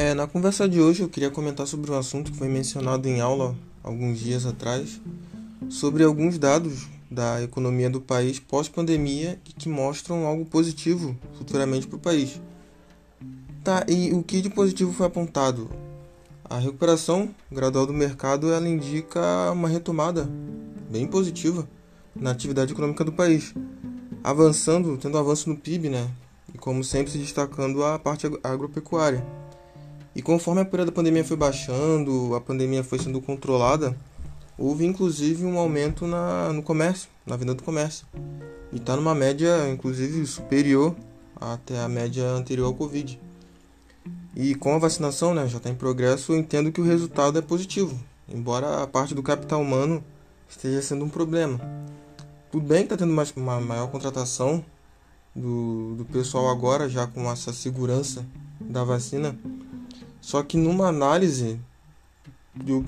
É, na conversa de hoje eu queria comentar sobre um assunto que foi mencionado em aula alguns dias atrás, sobre alguns dados da economia do país pós-pandemia e que mostram algo positivo futuramente para o país. Tá, e o que de positivo foi apontado? A recuperação gradual do mercado ela indica uma retomada bem positiva na atividade econômica do país, avançando, tendo avanço no PIB, né? E como sempre se destacando a parte agropecuária. E conforme a poeira da pandemia foi baixando, a pandemia foi sendo controlada, houve inclusive um aumento na, no comércio, na venda do comércio. E está numa média, inclusive, superior até a média anterior ao Covid. E com a vacinação, né, já está em progresso, eu entendo que o resultado é positivo, embora a parte do capital humano esteja sendo um problema. Tudo bem que está tendo uma, uma maior contratação do, do pessoal agora, já com essa segurança da vacina, só que numa análise, eu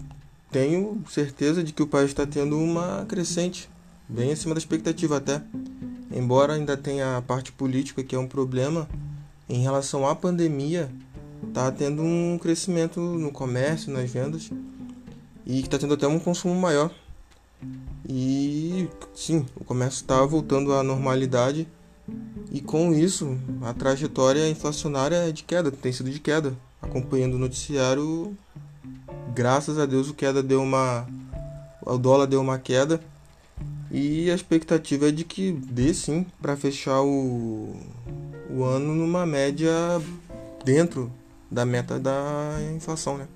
tenho certeza de que o país está tendo uma crescente, bem acima da expectativa até. Embora ainda tenha a parte política que é um problema, em relação à pandemia, está tendo um crescimento no comércio, nas vendas, e está tendo até um consumo maior. E sim, o comércio está voltando à normalidade, e com isso a trajetória inflacionária é de queda, tem sido de queda acompanhando o noticiário, graças a Deus o queda deu uma o dólar deu uma queda e a expectativa é de que dê sim para fechar o, o ano numa média dentro da meta da inflação, né?